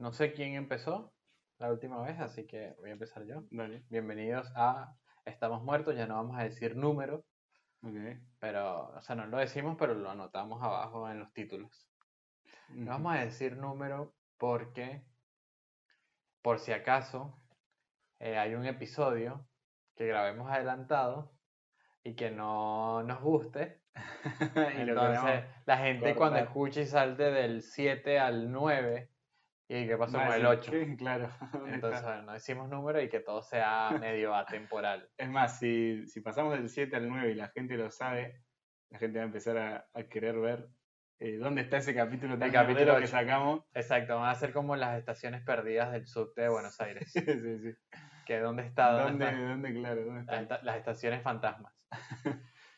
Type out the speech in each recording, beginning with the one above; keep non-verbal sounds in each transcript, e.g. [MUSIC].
No sé quién empezó la última vez, así que voy a empezar yo. Dale. Bienvenidos a Estamos Muertos, ya no vamos a decir número, Ok. pero, o sea, no lo decimos, pero lo anotamos abajo en los títulos. No vamos a decir número porque, por si acaso, eh, hay un episodio que grabemos adelantado y que no nos guste. [LAUGHS] Entonces, la gente cuando escuche y salte del 7 al 9, ¿y qué pasó con el decir, 8? ¿qué? Claro. ¿dónde [LAUGHS] Entonces, está? bueno, no decimos número y que todo sea medio atemporal. [LAUGHS] Es más, si, si pasamos del 7 al 9 y la gente lo sabe, la gente va a empezar a, a querer ver eh, dónde está ese capítulo tan capítulo mierdero que sacamos. Exacto, van a ser como las estaciones perdidas del subte de Buenos Aires. sí, [LAUGHS] sí, sí. Que dónde está, dónde ¿Dónde, dónde, claro, dónde está? las estaciones fantasmas.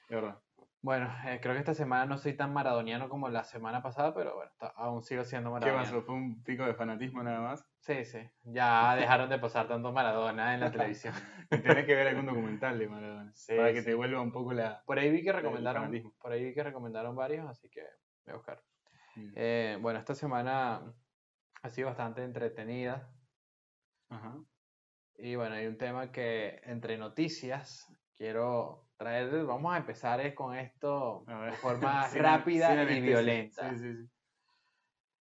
De verdad. Bueno, eh, creo que esta semana no soy tan maradoniano como la semana pasada, pero bueno, aún sigo siendo ¿Qué maradoniano. pasó? ¿Fue un pico de fanatismo nada más? Sí, sí. Ya [LAUGHS] dejaron de pasar tanto Maradona en la televisión. [LAUGHS] Y tenés que ver algún documental de Maradona. [LAUGHS] Sí, para que sí. te vuelva un poco la. Por ahí vi que recomendaron, por ahí vi que recomendaron varios, así que voy a buscar. Mm. Eh, bueno, esta semana ha sido bastante entretenida Ajá. y bueno, hay un tema que entre noticias quiero traer. Vamos a empezar es con esto de forma [LAUGHS] rápida y violenta. Sí.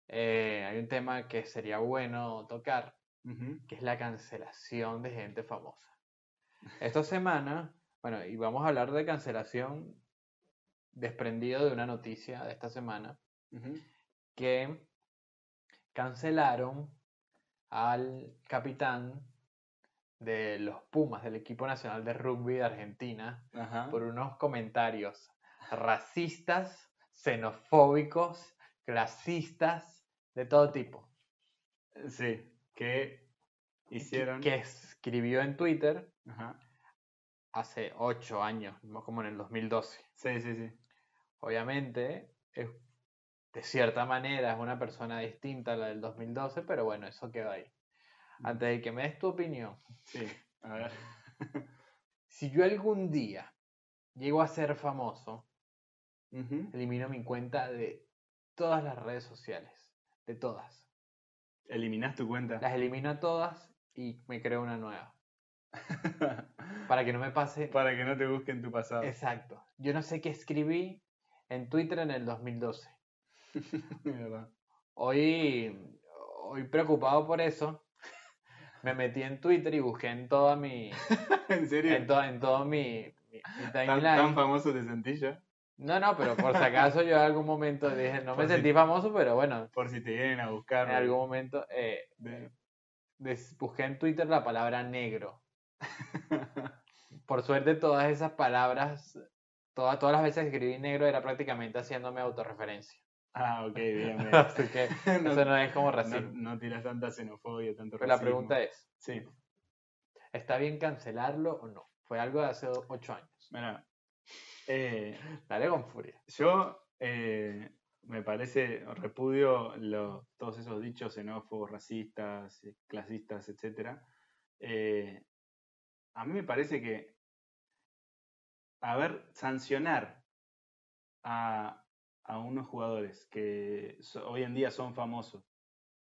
Eh, hay un tema que sería bueno tocar, que es la cancelación de gente famosa. Esta semana, bueno, y vamos a hablar de cancelación desprendido de una noticia de esta semana, que cancelaron al capitán de los Pumas, del equipo nacional de rugby de Argentina, Ajá. por unos comentarios racistas, xenofóbicos, clasistas, de todo tipo. Sí, que hicieron. Que escribió en Twitter Ajá. hace ocho años, como en el 2012. Sí, sí, sí. Obviamente, es- de cierta manera es una persona distinta a la del 2012, pero bueno, eso quedó ahí. Antes de que me des tu opinión, Sí, a ver. [LAUGHS] si yo algún día llego a ser famoso, elimino mi cuenta de todas las redes sociales, de todas. Eliminás tu cuenta. Las elimino a todas y me creo una nueva. [LAUGHS] Para que no me pase. Para que no te busquen tu pasado. Exacto. Yo no sé qué escribí en Twitter en el 2012. De [LAUGHS] verdad. Hoy, hoy preocupado por eso, me metí en Twitter y busqué en toda mi, [LAUGHS] ¿En serio? en, to- en todo mi, mi- mi ¿Tan, tan famoso te sentís ya? No, no, pero por si acaso yo en algún momento dije, no me si- sentí famoso, pero bueno, Por si te vienen a buscar. en algún momento eh, de- des- busqué en Twitter la palabra negro. [LAUGHS] Por suerte todas esas palabras, todas, todas las veces que escribí negro era prácticamente haciéndome autorreferencia. Ah, ok, bien, bien. [LAUGHS] Así que [LAUGHS] no, eso no es como racismo. no tiras tanta xenofobia, tanto Pero la pregunta es, Sí, ¿está bien cancelarlo o no? Fue algo de hace ocho años. mira. eh, Dale con furia. yo eh, me parece, repudio todos esos dichos xenófobos, racistas, eh, clasistas, etc. a mí me parece que, a ver, sancionar a, a unos jugadores que hoy en día son famosos.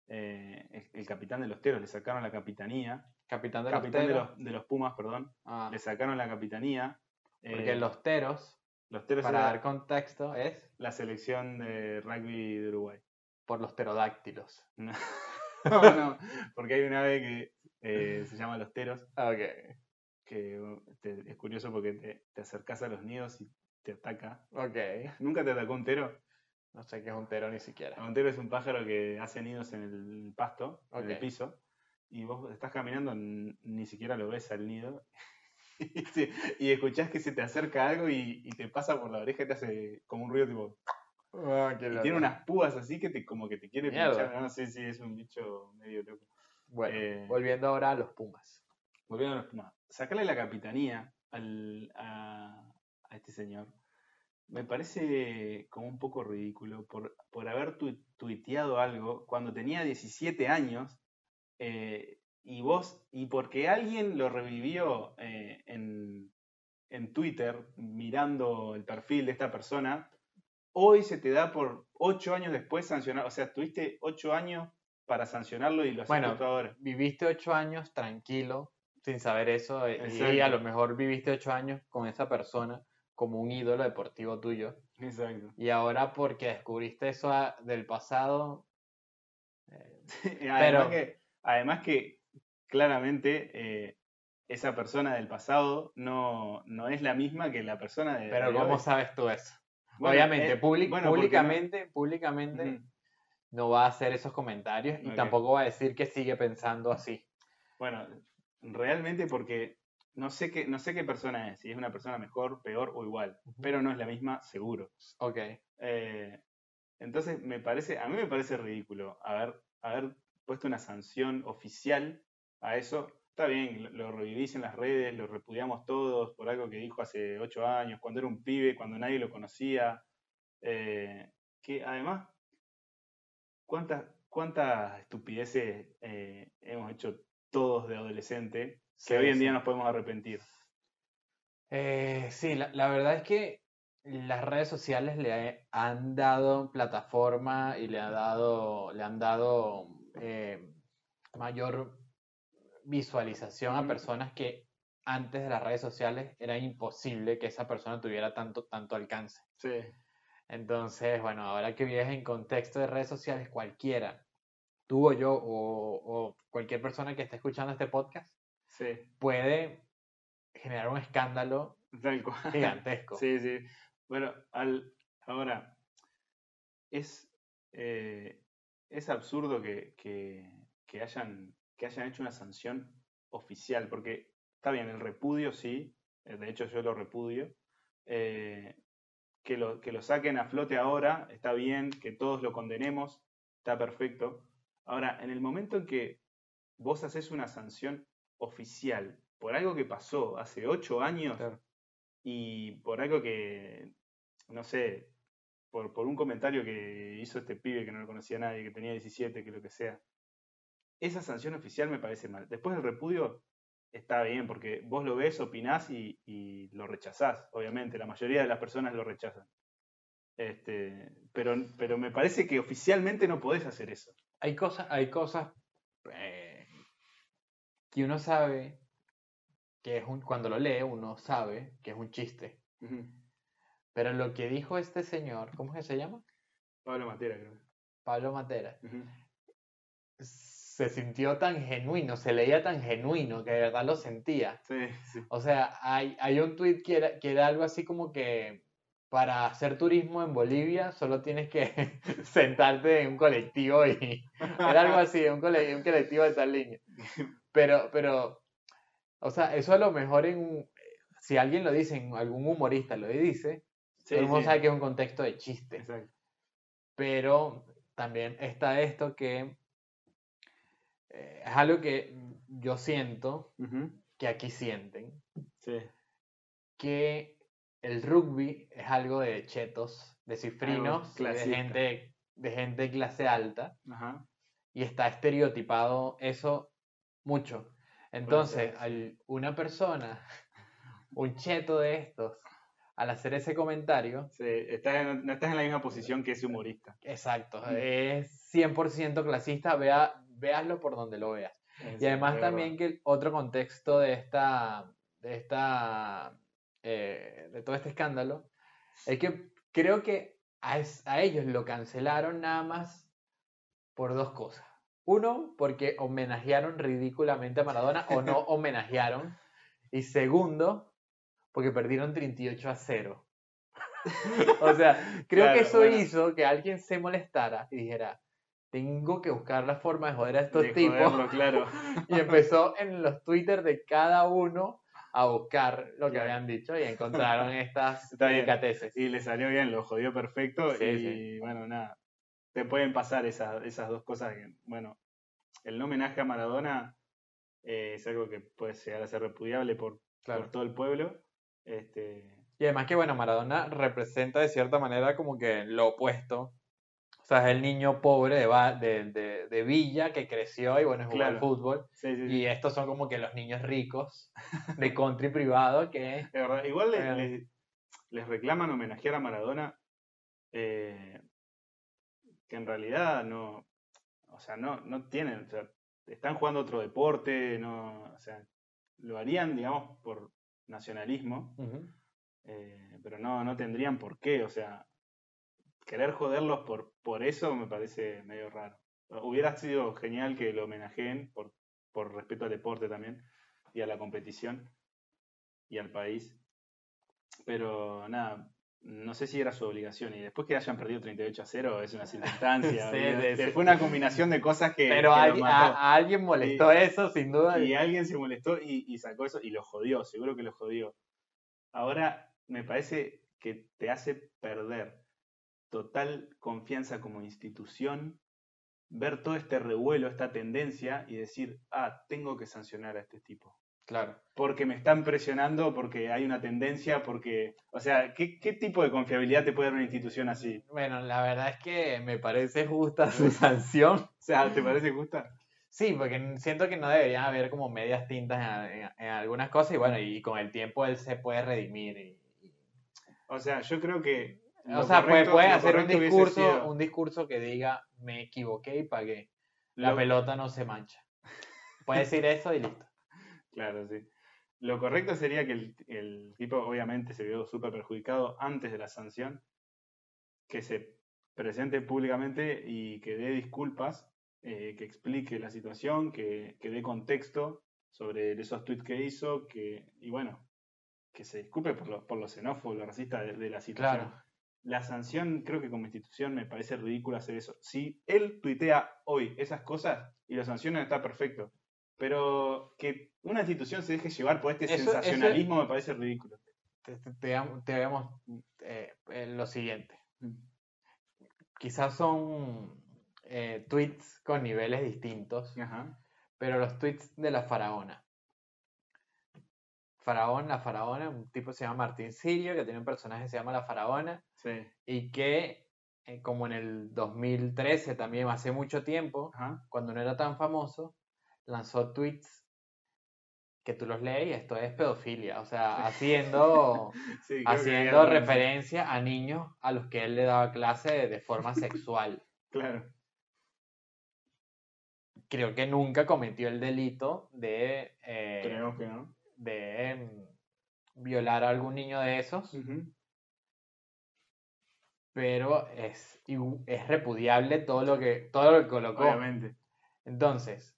eh, el, el capitán de los Teros le sacaron la capitanía. Capitán de los capitán de los, de los Pumas, perdón. Ah, Le sacaron la capitanía. porque eh, los teros, los Teros para dar contexto, es la selección de rugby de Uruguay. por los pterodáctilos. [LAUGHS] [LAUGHS] No, no, porque hay un ave que eh, se llama los Teros, Ok. que uh, te- es curioso porque te, te acercas a los nidos y te ataca. Ok. ¿Nunca te atacó un tero? No sé qué es un tero ni siquiera. Un tero es un pájaro que hace nidos en el pasto, en el piso, y vos estás caminando, ni siquiera lo ves al nido, [LAUGHS] y, escuchás que se te acerca algo y, y te pasa por la oreja y te hace como un ruido tipo... Qué Y tiene unas púas así que te, como que te quiere pinchar. No, sí, sí, es un bicho medio loco. Bueno, eh, volviendo ahora a los Pumas. Volviendo a los Pumas. Sacarle la capitanía al- a, a este señor me parece como un poco ridículo por, por haber tu- tuiteado algo cuando tenía 17 años eh, y vos, y porque alguien lo revivió eh, en, en Twitter mirando el perfil de esta persona, hoy se te da por 8 años después sancionar, o sea, tuviste 8 años para sancionarlo y lo Bueno, justo ahora. Viviste ocho años tranquilo, sin saber eso, eh, y Exacto. a lo mejor viviste ocho años con esa persona como un ídolo deportivo tuyo. Exacto. Y ahora porque descubriste eso a- del pasado, eh, [LAUGHS] además, Pero- que, además que claramente eh, esa persona del pasado no, no es la misma que la persona de, pero de ¿cómo hoy. sabes tú eso? Bueno, Obviamente, eh, public- bueno, porque no- públicamente, públicamente no va a hacer esos comentarios y tampoco va a decir que sigue pensando así. Bueno, realmente porque no sé qué, no sé qué persona es, si es una persona mejor, peor o igual, pero no es la misma, seguro. Ok. Eh, entonces me parece, a mí me parece ridículo haber, haber puesto una sanción oficial a eso. Está bien, lo, lo revivís en las redes, lo repudiamos todos por algo que dijo hace ocho años, cuando era un pibe, cuando nadie lo conocía. eh, que además, ¿cuántas, cuántas estupideces eh, hemos hecho todos de adolescente que Sí, hoy en sí. día nos podemos arrepentir? Eh, sí, la, la verdad es que las redes sociales le han dado plataforma y le, ha dado, le han dado eh, mayor visualización a personas que antes de las redes sociales era imposible que esa persona tuviera tanto, tanto alcance. Sí, Entonces, bueno, ahora que vives en contexto de redes sociales, cualquiera, tú o yo o, o cualquier persona que esté escuchando este podcast, sí, puede generar un escándalo tal cual. gigantesco. Sí, sí. Bueno, al, ahora, es, eh, es absurdo que, que, que hayan, que hayan hecho una sanción oficial, porque está bien, el repudio sí, eh, de hecho yo lo repudio, eh, que, lo, que lo saquen a flote ahora, está bien, que todos lo condenemos, está perfecto. Ahora, en el momento en que vos haces una sanción oficial por algo que pasó hace ocho años, Claro. y por algo que, no sé, por, por un comentario que hizo este pibe que no lo conocía nadie, que tenía 17, que lo que sea, esa sanción oficial me parece mal. Después del repudio está bien, porque vos lo ves, opinás y, y lo rechazás, obviamente, la mayoría de las personas lo rechazan. Este, pero, pero me parece que oficialmente no podés hacer eso. Hay cosas, hay cosas eh, que uno sabe que es un, cuando lo lee, uno sabe que es un chiste. Pero lo que dijo este señor, ¿cómo es que se llama? Pablo Matera, creo. Pablo Matera, se sintió tan genuino, se leía tan genuino que de verdad lo sentía. Sí, sí. O sea, hay, hay un tweet que era, que era algo así como que para hacer turismo en Bolivia solo tienes que [LAUGHS] sentarte en un colectivo y [LAUGHS] era algo así, un, cole- un colectivo de tal línea. [LAUGHS] Pero, pero, o sea, eso a lo mejor en, si alguien lo dice, algún humorista lo dice, Sí, todo el mundo sí. sabe que es un contexto de chiste. Exacto. Pero también está esto que eh, es algo que yo siento Ujú. que aquí sienten, Sí. que el rugby es algo de chetos, de cifrinos, de gente, de gente clase alta, Ajá. y está estereotipado eso mucho. Entonces, una persona, [LAUGHS] un cheto de estos, al hacer ese comentario, Sí, estás en- no estás en la misma posición que ese humorista. exacto, Mm. es 100% clasista, vea, véaslo por donde lo veas. Y además también que el otro contexto de esta, de esta, eh, de todo este escándalo, es que creo que a, es- a ellos lo cancelaron nada más por dos cosas. Uno, porque homenajearon ridículamente a Maradona o no [LAUGHS] homenajearon. Y segundo, porque perdieron 38 a 0. [LAUGHS] o sea, creo Claro, que eso bueno. hizo que alguien se molestara y dijera, tengo que buscar la forma de joder a estos De tipos. joderlo, claro. [LAUGHS] Y empezó en los Twitter de cada uno a buscar lo que Claro. habían dicho y encontraron estas delicateces. Y le salió bien, lo jodió perfecto. Sí, y sí. bueno, nada. Te pueden pasar esas, esas dos cosas. Que, bueno, el no homenaje a Maradona eh, es algo que puede llegar a ser repudiable por, Claro. por todo el pueblo. Este, Y además que, bueno, Maradona representa de cierta manera como que lo opuesto. O sea, es el niño pobre de, de, de- de Villa que creció y, bueno, jugó al Claro. fútbol. sí, sí, sí. Y estos son como que los niños ricos [LAUGHS] de country privado que... Igual le- Eh. le- les reclaman homenajear a Maradona, eh, que en realidad no. O sea, no, no tienen, o sea, están jugando otro deporte, no, o sea, lo harían, digamos, por nacionalismo, eh, pero no, no tendrían por qué, o sea, querer joderlos por, por eso me parece medio raro. Hubiera sido genial que lo homenajeen por, por respeto al deporte también y a la competición y al país. Pero nada, no sé si era su obligación. Y después que hayan perdido 38 a 0 es una [LAUGHS] circunstancia. Fue una combinación de cosas que. Pero a, alguien molestó eso, sin duda. Y alguien se molestó y, y, sacó eso y lo jodió, seguro que lo jodió. Ahora me parece que te hace perder total confianza como institución, ver todo este revuelo, esta tendencia y decir, ah, tengo que sancionar a este tipo. Claro. Porque me están presionando, porque hay una tendencia, porque. O sea, ¿qué, tipo de confiabilidad te puede dar una institución así? Bueno, la verdad es que me parece justa su [LAUGHS] sanción. o sea, ¿te parece justa? Sí, porque siento que no deberían haber como medias tintas en, algunas cosas y bueno, y con el tiempo él se puede redimir. O sea, yo creo que o sea, puede, hacer un discurso, un discurso que diga, me equivoqué y pagué. La pelota no se mancha. Puede decir eso y listo. Claro, sí. Lo correcto sería que el, tipo obviamente se vio súper perjudicado antes de la sanción, que se presente públicamente y que dé disculpas, eh, que explique la situación, que, que dé contexto sobre esos tweets que hizo, que, y bueno, que se disculpe por lo, por lo xenófobo, lo racista de, la situación. Claro la sanción, creo que como institución me parece ridículo hacer eso. Si él tuitea hoy esas cosas y lo sancionan, está perfecto. Pero que una institución se deje llevar por este sensacionalismo me parece ridículo. Te, vemos eh, lo siguiente. Quizás son eh, tweets con niveles distintos, pero los tweets de la faraona. Faraón, la faraona, un tipo se llama Martín Sirio, que tiene un personaje que se llama la faraona, y que eh, como en el 2013 también, hace mucho tiempo, cuando no era tan famoso, lanzó tweets que tú los lees y esto es pedofilia, o sea, haciendo, [LAUGHS] haciendo referencia a niños a los que él le daba clase de, forma sexual. [LAUGHS] Claro. Creo que nunca cometió el delito de... Eh, Creo que no de em, violar a algún niño de esos. Pero es, es repudiable todo lo que, todo lo que colocó. Obviamente. Entonces,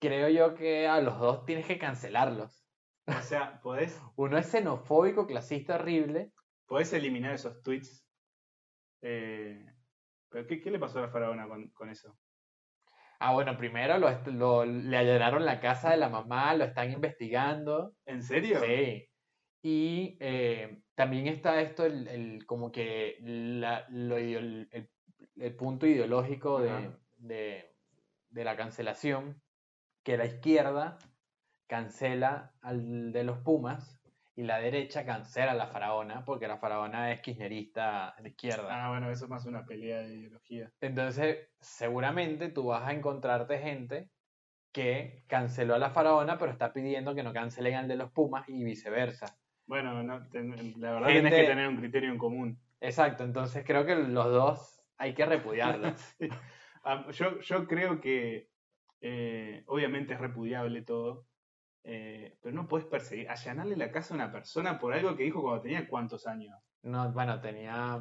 creo yo que a los dos tienes que cancelarlos. O sea, podés. [LAUGHS] Uno es xenofóbico, clasista, horrible. Podés eliminar esos tweets. Eh, ¿Pero qué, qué, le pasó a la faraona con eso? Ah, bueno, primero lo, le allanaron la casa de la mamá, lo están investigando. ¿En serio? Sí. Y eh, también está esto, el, como que la, el, punto ideológico de, de, la cancelación, que la izquierda cancela al de los Pumas y la derecha cancela a la faraona, porque la faraona es kirchnerista de izquierda. Ah, bueno, eso es más una pelea de ideología. Entonces, seguramente tú vas a encontrarte gente que canceló a la faraona, pero está pidiendo que no cancelen al de los Pumas y viceversa. Bueno, la verdad tienes que tener un criterio en común. Exacto, entonces creo que los dos hay que repudiarlos. [LAUGHS] Ah, yo, yo creo que eh, obviamente es repudiable todo, eh, pero no puedes perseguir, allanarle la casa a una persona por algo que dijo cuando tenía cuántos años. No, bueno, tenía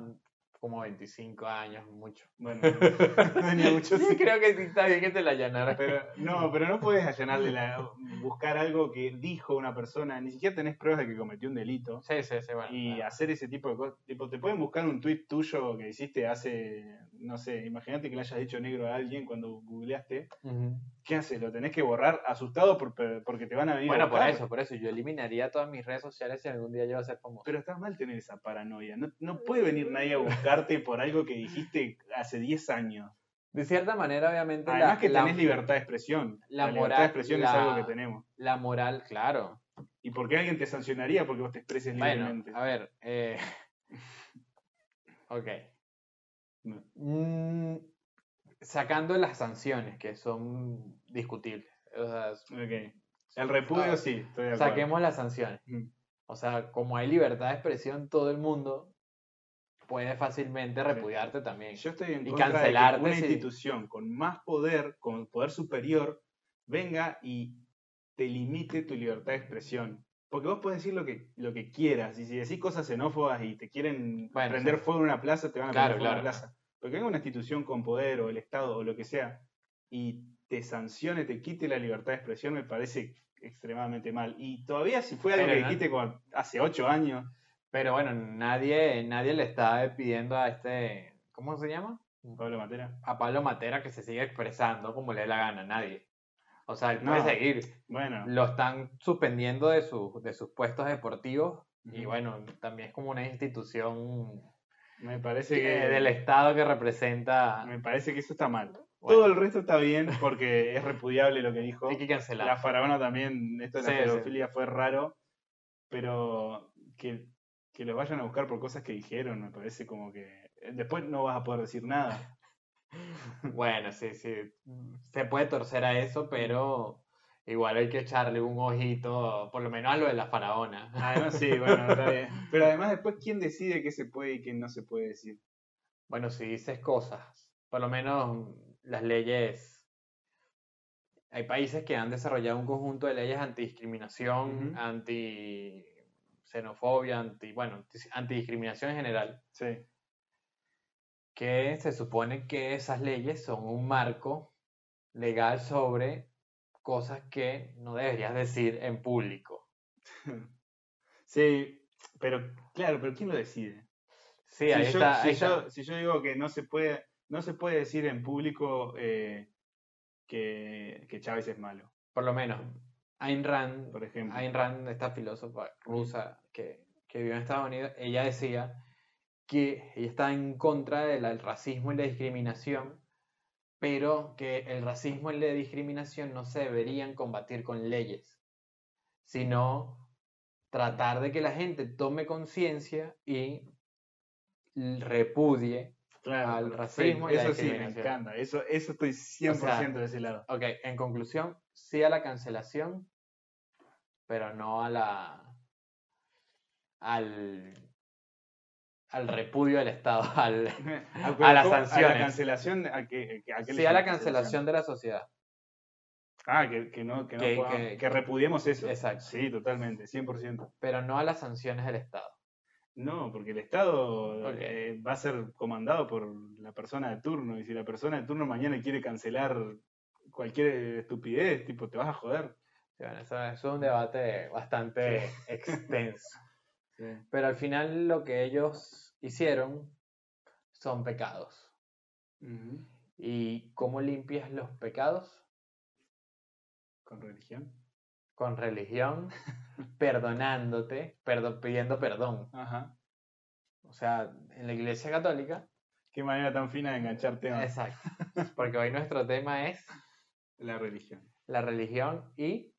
como 25 años, mucho. Bueno, [LAUGHS] tenía mucho. Sí, creo que sí está bien que te la allanara. Pero, no, pero no puedes allanarle la, buscar algo que dijo una persona, ni siquiera tenés pruebas de que cometió un delito. Sí, sí, sí, bueno. Y hacer ese tipo de cosas. Tipo, te pueden buscar un tuit tuyo que hiciste hace no sé, imagínate que le hayas dicho negro a alguien cuando googleaste, ¿qué haces? ¿Lo tenés que borrar asustado porque te van a venir Bueno, por eso, por eso, yo eliminaría todas mis redes sociales si algún día yo a ser famoso. Pero está mal tener esa paranoia, no, puede venir nadie a buscarte por algo que dijiste hace 10 años. De cierta manera, obviamente. Además que tenés libertad de expresión. La, libertad de expresión es algo que tenemos. La moral, claro. ¿Y por qué alguien te sancionaría porque vos te expreses libremente? A ver, eh... [LAUGHS] ok. Mm, sacando las sanciones, que son discutibles. El repudio sí, Saquemos las sanciones. O sea, como hay libertad de expresión, todo el mundo puede fácilmente repudiarte también. Yo estoy en Y contra de que cancelarte una si- institución con más poder, con poder superior, venga y te limite tu libertad de expresión. Porque vos puedes decir lo que, lo que quieras, y si decís cosas xenófobas y te quieren Bueno, prender sí. fuego en una plaza, te van a Claro, prender fuego en una claro. Porque venga una institución con poder, o el Estado, o lo que sea, y te sancione, te quite la libertad de expresión, me parece extremadamente mal. Y todavía si fue algo Pero que no- hace ocho años, Pero bueno, nadie, nadie le está pidiendo a este, ¿cómo se llama? Pablo Matera. A Pablo Matera que se siga expresando como le dé la gana, nadie. O sea, él No. puede seguir. Bueno, Lo están suspendiendo de, sus de sus puestos deportivos y bueno, también es como una institución me parece que- que... del Estado que representa... Me parece que eso está mal. Bueno. Todo el resto está bien porque es repudiable lo que dijo. Hay que cancelar. La faraona también, esto de la Sí, sí. pedofilia fue raro, pero que, que los vayan a buscar por cosas que dijeron, me parece como que después no vas a poder decir nada. [LAUGHS] Bueno, sí, sí. Se puede torcer a eso, pero igual hay que echarle un ojito, por lo menos a lo de la faraona. Además, sí, [LAUGHS] bueno, está bien. Pero además después, ¿quién decide qué se puede y qué no se puede decir? Bueno, si dices cosas, por lo menos las leyes. Hay países que han desarrollado un conjunto de leyes antidiscriminación, Ujú. anti xenofobia, anti, bueno, anti- antidiscriminación en general, Sí. que se supone que esas leyes son un marco legal sobre cosas que no deberías decir en público. [LAUGHS] Sí, pero claro, pero ¿quién lo decide? Sí, si, ahí yo, está. si ahí está. yo- si yo digo que no se puede, no se puede decir en público eh, que, que Chávez es malo, Por lo menos, Ayn Rand, por ejemplo. Ayn Rand, esta filósofa rusa que, que vivió en Estados Unidos, ella decía que ella está en contra del del racismo y la discriminación, pero que el racismo y la discriminación no se deberían combatir con leyes, sino tratar de que la gente tome conciencia y repudie. Claro, al racismo y la Eso sí me encanta. Eso, eso estoy 100% de ese lado. Ok, en conclusión, sí a la cancelación, pero no a la al al repudio del Estado, [LAUGHS] [LAUGHS] al, a las sanciones. A la cancelación, ¿a qué, a qué le sí a la cancelación de la sociedad. Ah, que, que no, que, no Que- pueda- que- repudiemos eso. Exacto. Sí, totalmente, 100%. pero no a las sanciones del Estado. No, porque el Estado eh, va a ser comandado por la persona de turno. Y si la persona de turno mañana quiere cancelar cualquier estupidez, tipo, te vas a joder. Sí, bueno, eso, eso es un debate bastante extenso. Sí. Pero al final lo que ellos hicieron son pecados. ¿Y cómo limpias los pecados? Con religión. Con religión, [LAUGHS] perdonándote, perdo- pidiendo perdón. Ajá. O sea, en la Iglesia Católica. Qué manera tan fina de enganchar temas. Exacto. [LAUGHS] Porque hoy nuestro tema es La religión. la religión y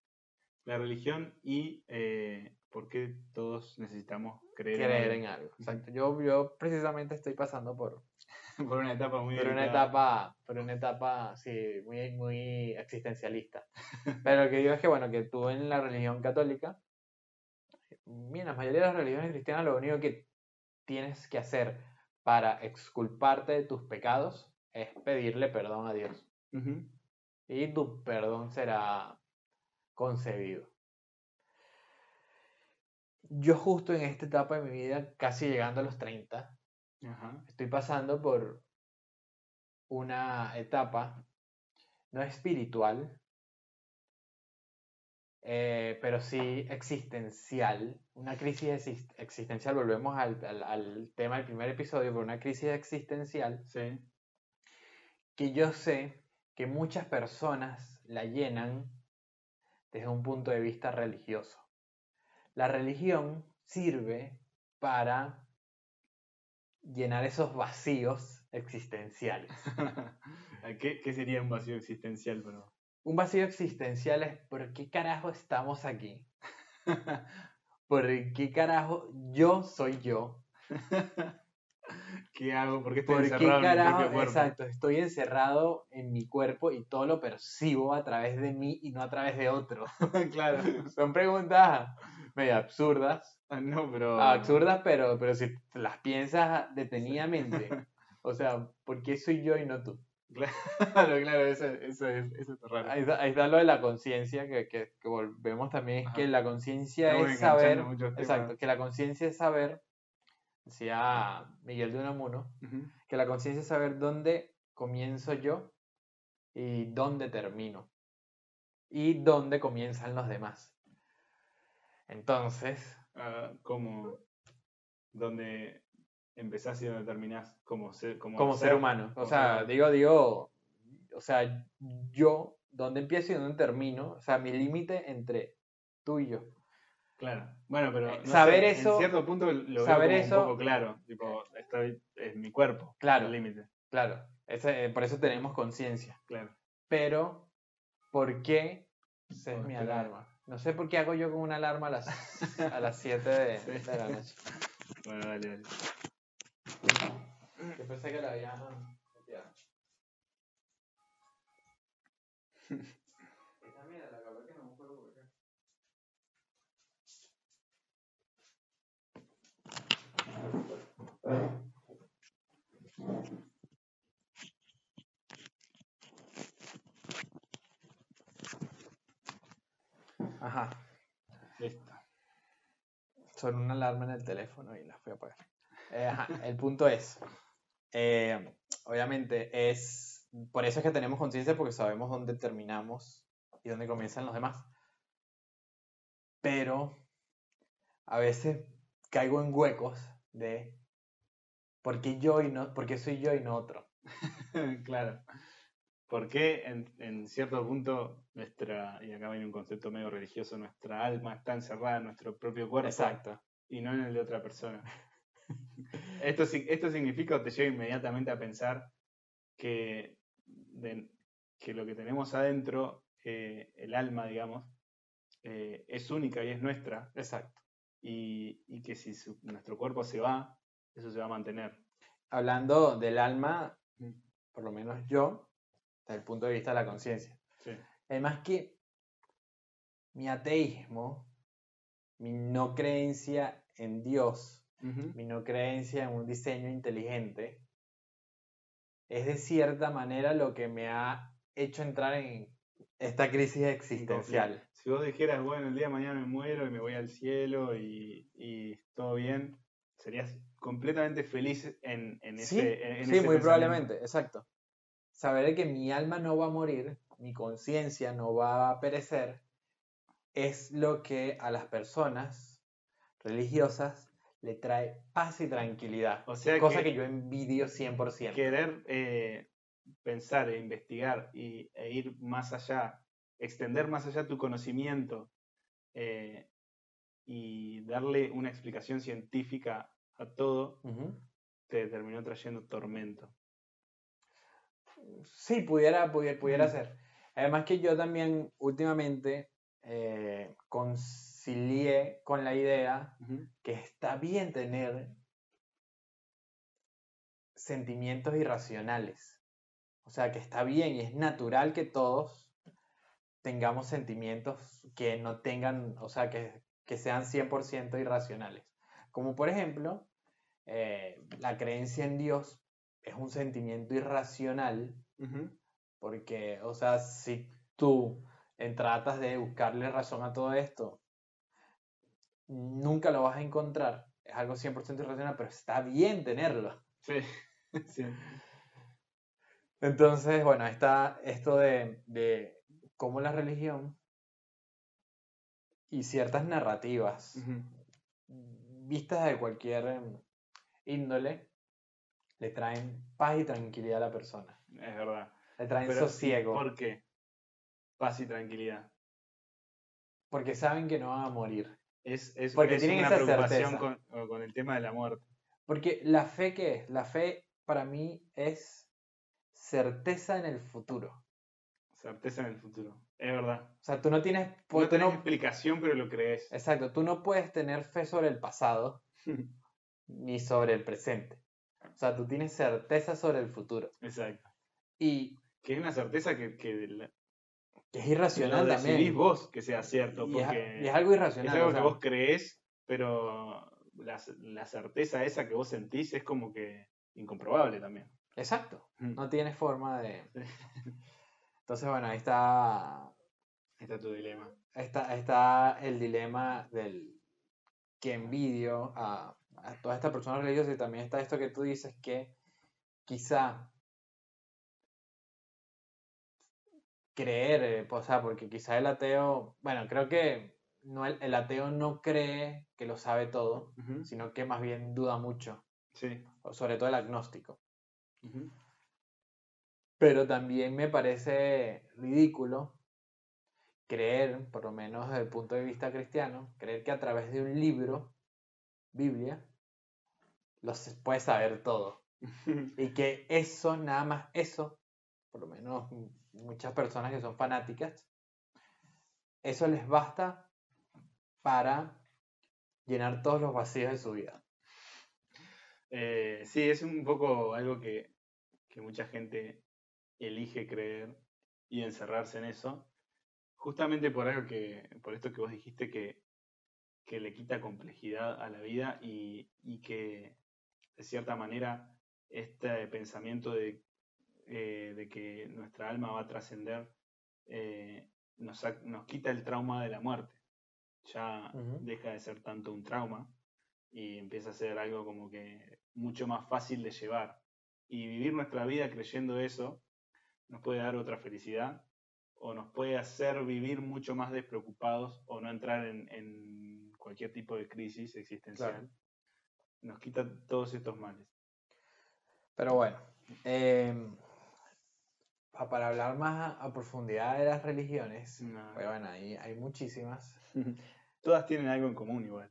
La religión y eh, por qué todos necesitamos creer, creer en en algo. Exacto. Yo, yo precisamente estoy pasando por, algo. [LAUGHS] por una etapa muy por una etapa, por una etapa, sí, muy, muy existencialista. [LAUGHS] Pero lo que digo es que, bueno, que tú en la religión católica, mira, la mayoría de las religiones cristianas lo único que tienes que hacer para exculparte de tus pecados es pedirle perdón a Dios. Y tu perdón será concedido. Yo justo en esta etapa de mi vida, casi llegando a los 30, Ajá. estoy pasando por una etapa no espiritual, eh, pero sí existencial, una crisis exist- existencial, volvemos al, al- al tema del primer episodio, por una crisis existencial Sí. que yo sé que muchas personas la llenan desde un punto de vista religioso. La religión sirve para llenar esos vacíos existenciales. [LAUGHS] ¿Qué, ¿Qué sería un vacío existencial, bro? Un vacío existencial es ¿por qué carajo estamos aquí? [LAUGHS] ¿Por qué carajo yo soy yo? [LAUGHS] ¿Qué hago? ¿Por qué estoy ¿Por qué encerrado en mi carajo? propio cuerpo? Exacto, estoy encerrado en mi cuerpo y todo lo percibo a través de mí y no a través de otro. claro. Son preguntas medio absurdas. Ah, no, pero. Absurdas, pero, pero si las piensas detenidamente. [LAUGHS] O sea, ¿por qué soy yo y no tú? Claro, claro, eso, eso, es, eso es raro. Ahí está, ahí está lo de la conciencia, que, que, que volvemos también, es Ajá. que la conciencia es saber, exacto, que la conciencia es saber, decía Miguel de Unamuno, Ujú. que la conciencia es saber dónde comienzo yo y dónde termino y dónde comienzan los demás. Entonces, Ah, como. Donde empezás y donde terminás como ser, como como ser humano, o sea, ser digo, digo, o sea, yo, dónde empiezo y dónde termino, o sea, mi límite entre tú y yo. Claro. Bueno, pero. Eh, no saber sé, eso- En cierto punto lo saber veo como eso- un poco claro. Tipo, estoy, es mi cuerpo. Claro. El límite. Claro, ese- por eso tenemos conciencia. Claro. Pero, ¿por qué? Esa es mi alarma. No sé por qué hago yo con una alarma a las, a las 7 de, [LAUGHS] Sí. de la noche. Bueno, dale, dale. Yo pensé que la había [LAUGHS] copiado. Esta mierda, la verdad que no me acuerdo por qué. Ajá. Listo. Son una alarma en el teléfono y la fui a apagar. Eh, ajá, el punto es, eh, obviamente es, por eso es que tenemos conciencia porque sabemos dónde terminamos y dónde comienzan los demás. Pero a veces caigo en huecos de por qué yo y no, por qué soy yo y no otro. [LAUGHS] claro. ¿Por qué en, en cierto punto nuestra, y acá viene un concepto medio religioso, nuestra alma está encerrada en nuestro propio cuerpo Exacto. y no en el de otra persona? [LAUGHS] esto, esto significa o te lleva inmediatamente a pensar que, de- que lo que tenemos adentro, eh, el alma, digamos, eh, es única y es nuestra Exacto. y, y que si su- nuestro cuerpo se va, eso se va a mantener. Hablando del alma, por lo menos yo, desde el punto de vista de la conciencia. Sí. Además que mi ateísmo, mi no creencia en Dios, mi no creencia en un diseño inteligente, es de cierta manera lo que me ha hecho entrar en esta crisis existencial. Si vos dijeras, bueno, el día de mañana me muero y me voy al cielo y, y todo bien, serías completamente feliz en, en ese Sí, en- en sí, ese muy probablemente, exacto. Saber que mi alma no va a morir, mi conciencia no va a perecer, es lo que a las personas religiosas le trae paz y tranquilidad. O sea cosa que, que yo envidio 100%. querer eh, pensar e investigar y, e ir más allá, extender más allá tu conocimiento eh, y darle una explicación científica a todo, te terminó trayendo tormento. Sí, pudiera, pudiera, pudiera Mm. ser. Además que yo también últimamente eh, concilié con la idea que está bien tener sentimientos irracionales. O sea, que está bien y es natural que todos tengamos sentimientos que no tengan, o sea, que, que sean 100% irracionales. Como por ejemplo, eh, la creencia en Dios es un sentimiento irracional porque, o sea, si tú tratas de buscarle razón a todo esto, nunca lo vas a encontrar. Es algo 100% irracional, pero está bien tenerlo. Sí, [LAUGHS] sí. Entonces, bueno, está esto de, de cómo la religión y ciertas narrativas vistas de cualquier índole le traen paz y tranquilidad a la persona. Es verdad. Le traen Pero, sosiego. ¿Por qué? Paz y tranquilidad. Porque saben que no van a morir. Es, es, Porque es tienen una esa preocupación certeza. con, con el tema de la muerte. Porque la fe, ¿qué es? La fe para mí es certeza en el futuro. Certeza en el futuro. Es verdad. O sea, tú no tienes... No tú tenés no- explicación, pero lo crees. exacto, tú no puedes tener fe sobre el pasado [LAUGHS] ni sobre el presente. O sea, tú tienes certeza sobre el futuro. Exacto. Y Que es una certeza que, que Que es irracional lo también. decidís vos que sea cierto, Y es, y es algo es irracional. algo o que vos creés, pero la, la certeza esa que vos sentís es como que incomprobable también. Exacto. Mm. No tiene forma de. [LAUGHS] Entonces, bueno, ahí está. Ahí está tu dilema. Está, está el dilema del que envidio a, a todas estas personas religiosas y también está esto que tú dices que quizá creer, eh, o sea, porque quizá el ateo, bueno, creo que no, el, el ateo no cree que lo sabe todo, Ujú. sino que más bien duda mucho, Sí. o sobre todo el agnóstico. Ujú. Pero también me parece ridículo creer, por lo menos desde el punto de vista cristiano, creer que a través de un libro, Biblia, lo puede saber todo. [LAUGHS] Y que eso, nada más eso, por lo menos muchas personas que son fanáticas, eso les basta para llenar todos los vacíos de su vida. Eh, sí, es un poco algo que, que mucha gente elige creer y encerrarse en eso, justamente por algo que, por esto que vos dijiste que, que le quita complejidad a la vida y, y que de cierta manera este pensamiento de, eh, de que nuestra alma va a trascender eh, nos, nos quita el trauma de la muerte. Ya deja de ser tanto un trauma y empieza a ser algo como que mucho más fácil de llevar. Y vivir nuestra vida creyendo eso nos puede dar otra felicidad o nos puede hacer vivir mucho más despreocupados o no entrar en, en cualquier tipo de crisis existencial. Claro. Nos quita todos estos males. Pero bueno, em, pa- para hablar más a, a profundidad de las religiones, No. pues bueno, hay, hay muchísimas. [LAUGHS] Todas tienen algo en común igual,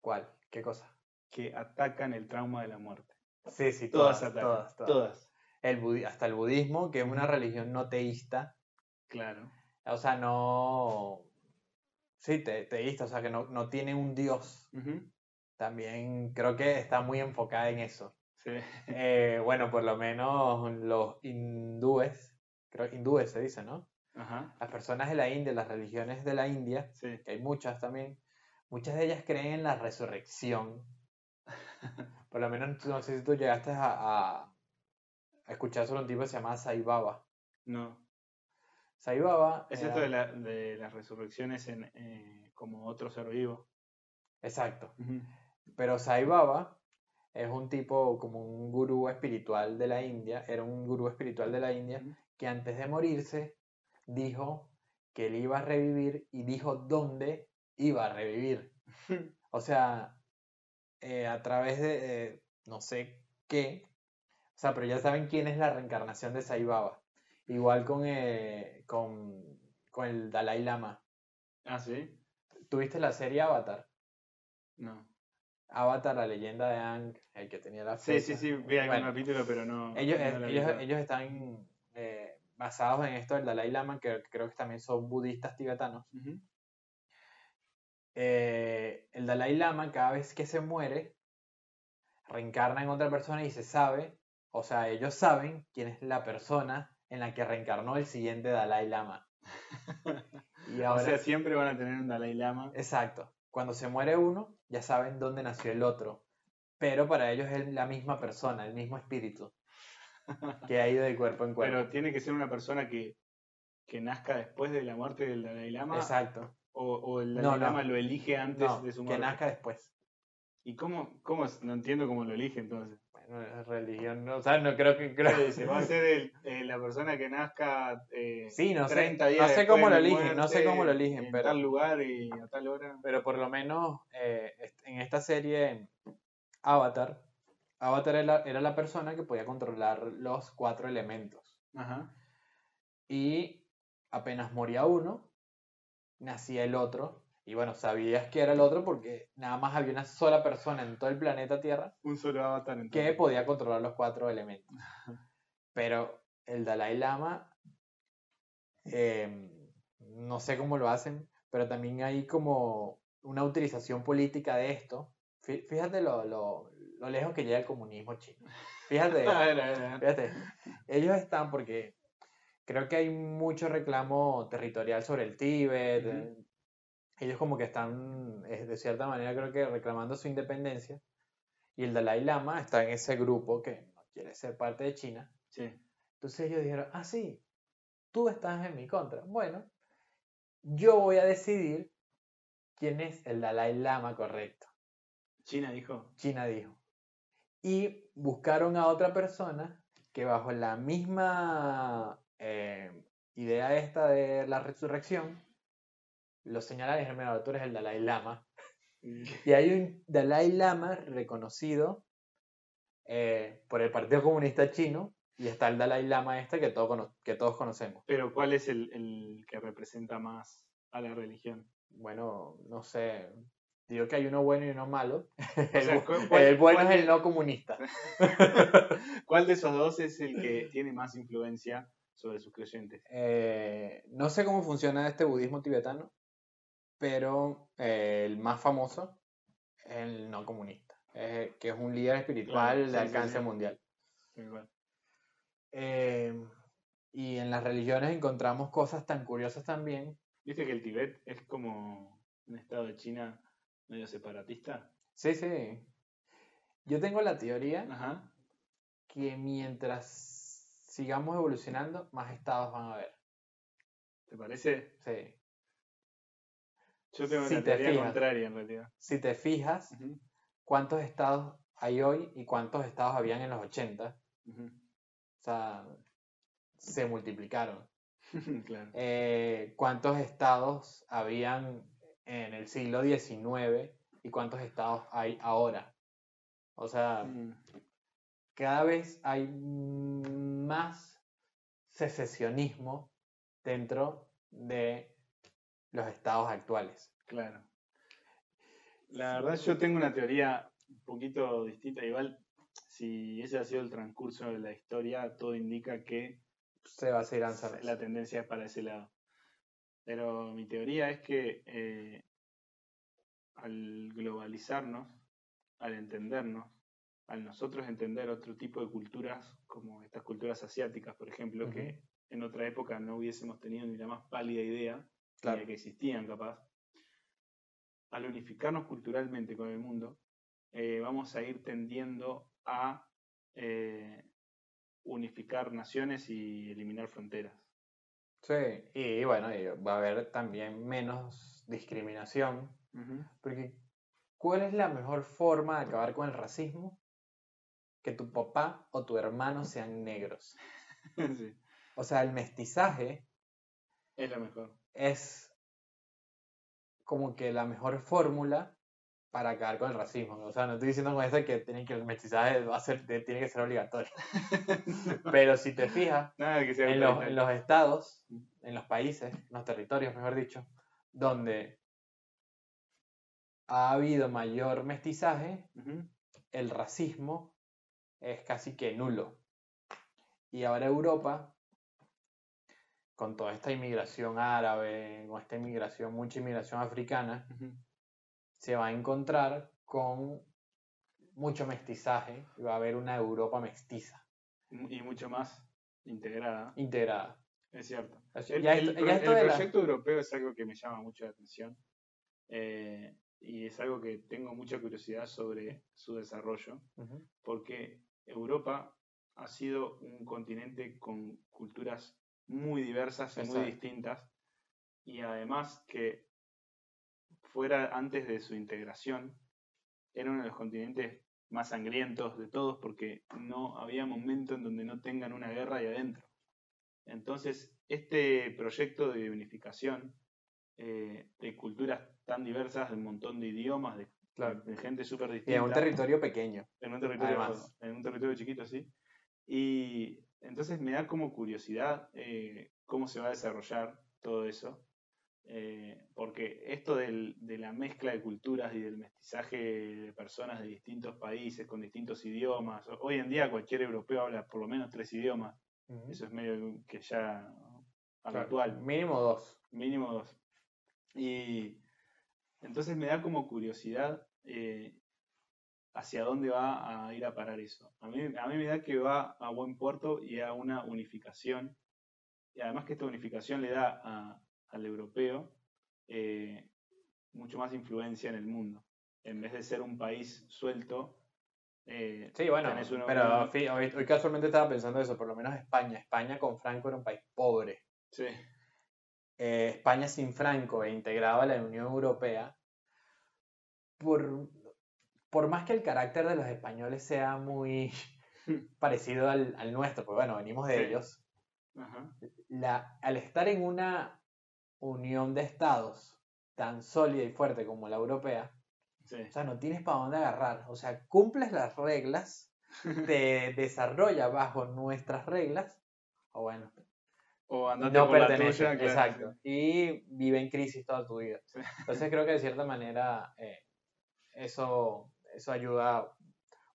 ¿Cuál? ¿Qué cosa? que atacan el trauma de la muerte. Sí, sí, Todas, todas, atacan, todas, todas. todas. El hasta el budismo, que es una religión no teísta, Claro. o sea, no... Sí, te- teísta, o sea, que no, no tiene un dios. Ujú. También creo que está muy enfocada en eso. Sí. [LAUGHS] Eh, bueno, por lo menos los hindúes, creo hindúes se dice, ¿no? Ajá. Las personas de la India, las religiones de la India, Sí. que hay muchas también, muchas de ellas creen en la resurrección. [LAUGHS] Por lo menos, no sé si tú llegaste a, a- a escuchar sobre un tipo que se llama Sai Baba. No. Sai Baba Es era- esto de, la- de las resurrecciones en, eh, como otro ser vivo. Exacto. Pero Sai Baba es un tipo como un gurú espiritual de la India, era un gurú espiritual de la India que antes de morirse dijo que él iba a revivir y dijo dónde iba a revivir. [LAUGHS] O sea, eh, a través de eh, no sé qué, o sea, pero ya saben quién es la reencarnación de Sai Baba. Igual con, eh, con, con el Dalai Lama. Ah, sí. ¿Tuviste la serie Avatar? No. Avatar, la leyenda de Aang, el que tenía la Sí, sí, flecha. sí, vi algún Bueno, capítulo, pero no. Ellos, no eh, ellos, ellos están eh, basados en esto del Dalai Lama, que creo que también son budistas tibetanos. Ujú. Eh, el Dalai Lama, cada vez que se muere, reencarna en otra persona y se sabe, o sea, ellos saben quién es la persona en la que reencarnó el siguiente Dalai Lama. [LAUGHS] Y O ahora, sea, siempre van a tener un Dalai Lama. exacto, cuando se muere uno, ya saben dónde nació el otro, pero para ellos es la misma persona, el mismo espíritu, [LAUGHS] que ha ido de cuerpo en cuerpo. Pero tiene que ser una persona que, que nazca después de la muerte del Dalai Lama. Exacto. O, o el Dalai no. Lama lo elige antes No, de su que muerte. nazca después. ¿Y cómo, cómo? No entiendo cómo lo elige entonces. Religión, no, o sea, no creo que... Creo... Se va a ser el- eh, la persona que nazca eh, Sí, no sé, 30 no días sé después cómo lo eligen, no sé cómo lo eligen, en pero- tal lugar y a tal hora. Pero por lo menos eh, en esta serie Avatar, Avatar era, era la persona que podía controlar los cuatro elementos. Ajá. Y apenas moría uno, nacía el otro. Y bueno, sabías que era el otro porque nada más había una sola persona en todo el planeta Tierra Un solo avatar que podía controlar los cuatro elementos. Pero el Dalai Lama, eh, no sé cómo lo hacen, pero también hay como una utilización política de esto. Fí- Fíjate lo, lo- lo lejos que llega el comunismo chino. Fíjate, [LAUGHS] fíjate. Ellos están porque creo que hay mucho reclamo territorial sobre el Tíbet. Ellos como que están, de cierta manera, creo que reclamando su independencia. Y el Dalai Lama está en ese grupo que no quiere ser parte de China. Sí. Entonces ellos dijeron, ah, sí, tú estás en mi contra. Bueno, yo voy a decidir quién es el Dalai Lama correcto. China dijo. China dijo. Y buscaron a otra persona que bajo la misma eh, idea esta de la resurrección, lo señalaron y dijeron, tú eres el Dalai Lama. Y hay un Dalai Lama reconocido eh, por el Partido Comunista Chino y está el Dalai Lama este que, todo que todos conocemos. Pero ¿cuál es el, el que representa más a la religión? Bueno, no sé. Digo que hay uno bueno y uno malo. El, sea, bu- ¿cuál- cuál- el bueno cuál es el no comunista. [LAUGHS] ¿Cuál de esos dos es el que [LAUGHS] tiene más influencia sobre sus creyentes? Eh, no sé cómo funciona este budismo tibetano, pero eh, el más famoso es el no comunista, eh, que es un líder espiritual Claro, de sí, alcance sí. mundial. Eh, y en las religiones encontramos cosas tan curiosas también. ¿Viste que el Tíbet es como un estado de China medio separatista? Sí, sí. Yo tengo la teoría Ajá. que mientras sigamos evolucionando, más estados van a haber. ¿Te parece? Sí. Yo tengo Si la te teoría fijas. contraria en realidad. Si te fijas, cuántos estados hay hoy y cuántos estados habían en los 80, ujú. o sea, se multiplicaron. [LAUGHS] claro. Eh, ¿Cuántos estados habían en el siglo XIX y cuántos estados hay ahora? O sea, Mm, cada vez hay más secesionismo dentro de los estados actuales. Claro. La verdad yo tengo una teoría un poquito distinta. Igual, si ese ha sido el transcurso de la historia, todo indica que Se va a seguir avanzando. la tendencia es para ese lado. Pero mi teoría es que eh, al globalizarnos, al entendernos, al nosotros entender otro tipo de culturas, como estas culturas asiáticas, por ejemplo, que en otra época no hubiésemos tenido ni la más pálida idea Claro. que existían capaz, al unificarnos culturalmente con el mundo, eh, vamos a ir tendiendo a eh, unificar naciones y eliminar fronteras. Sí, y bueno, y va a haber también menos discriminación, porque ¿cuál es la mejor forma de acabar con el racismo? Que tu papá o tu hermano sean negros. [LAUGHS] Sí, O sea, el mestizaje es lo mejor. Es como que la mejor fórmula para acabar con el racismo. O sea, no estoy diciendo con esto que, tienen que el mestizaje va a ser, tiene que ser obligatorio. [LAUGHS] Pero si te fijas, en los, en los estados, en los países, en los territorios, mejor dicho, donde ha habido mayor mestizaje, el racismo es casi que nulo. Y ahora Europa, con toda esta inmigración árabe, con esta inmigración, mucha inmigración africana, se va a encontrar con mucho mestizaje y va a haber una Europa mestiza, Y mucho más integrada, integrada. es cierto. El, ya el esto- pro- ya esto el de la- proyecto europeo es algo que me llama mucho la atención eh, y es algo que tengo mucha curiosidad sobre su desarrollo, porque Europa ha sido un continente con culturas muy diversas y muy distintas y además que fuera antes de su integración era uno de los continentes más sangrientos de todos porque no había momento en donde no tengan una guerra ahí adentro. Entonces, este proyecto de unificación eh, de culturas tan diversas, de un montón de idiomas, de, Claro. de gente súper Y distinta, en un territorio pequeño. en un territorio, además. en un territorio chiquito, sí. Y entonces me da como curiosidad eh, cómo se va a desarrollar todo eso. eh, porque esto del- de la mezcla de culturas y del mestizaje de personas de distintos países con distintos idiomas. Hoy en día cualquier europeo habla por lo menos tres idiomas. Eso es medio que ya claro, habitual Mínimo dos. mínimo dos. Y entonces me da como curiosidad eh, hacia dónde va a ir a parar eso. A mí, a mí me da que va a buen puerto y a una unificación y además que esta unificación le da a- al europeo eh, mucho más influencia en el mundo. En vez de ser un país suelto, eh, Sí, bueno, uno- pero hoy, hoy casualmente estaba pensando eso, por lo menos España. España con Franco era un país pobre. sí, Eh, España sin Franco e integrado a la Unión Europea, por, por más que el carácter de los españoles sea muy [LAUGHS] parecido al, al nuestro, pues bueno, venimos de Sí. ellos, ajá, la, al estar en una unión de estados tan sólida y fuerte como la europea, sí, o sea, no tienes para dónde agarrar. O sea, cumples las reglas, [LAUGHS] te desarrolla bajo nuestras reglas, o bueno, o andate no por la pertenece, tuya, claro, exacto. Y vive en crisis toda tu vida. Sí. Entonces creo que de cierta manera eh, eso, eso ayuda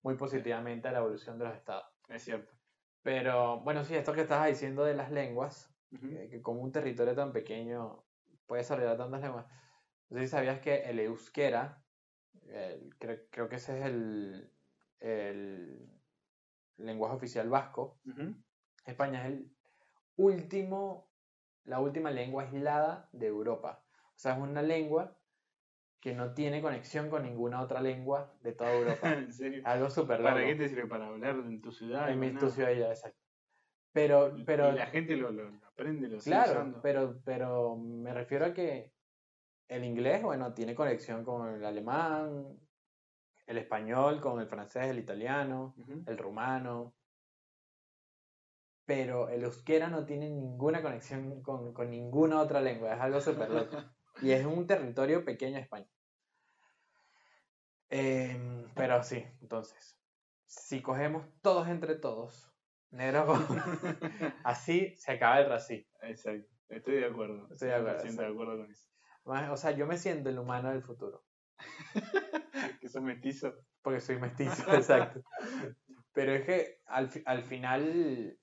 muy positivamente a la evolución de los estados. Es cierto. Pero bueno, sí, esto que estabas diciendo de las lenguas, Ujú. eh, que como un territorio tan pequeño puede desarrollar tantas lenguas. No sé si sabías que el euskera, el- creo, creo que ese es el, el lenguaje oficial vasco, Ujú. España es el último, la última lengua aislada de Europa. O sea, es una lengua que no tiene conexión con ninguna otra lengua de toda Europa. [LAUGHS] ¿En serio? Algo súper loco. ¿Para qué te sirve? Para hablar en tu ciudad. En mi tu ciudad ya, exacto. Pero, pero y la gente lo, lo aprende, lo sigue Claro, usando. pero, pero me refiero a que el inglés, bueno, tiene conexión con el alemán, el español, con el francés, el italiano, el rumano, pero el euskera no tiene ninguna conexión con, con ninguna otra lengua, es algo súper loco. [LAUGHS] Y es un territorio pequeño de España. Em, pero sí, entonces, si cogemos todos entre todos, negro con... [LAUGHS] así se acaba el racismo. Exacto. Estoy de acuerdo. Estoy de acuerdo, 100% de acuerdo con eso. O sea, yo me siento el humano del futuro, [LAUGHS] que sos mestizo. porque soy mestizo, [LAUGHS] exacto. Pero es que al, al final,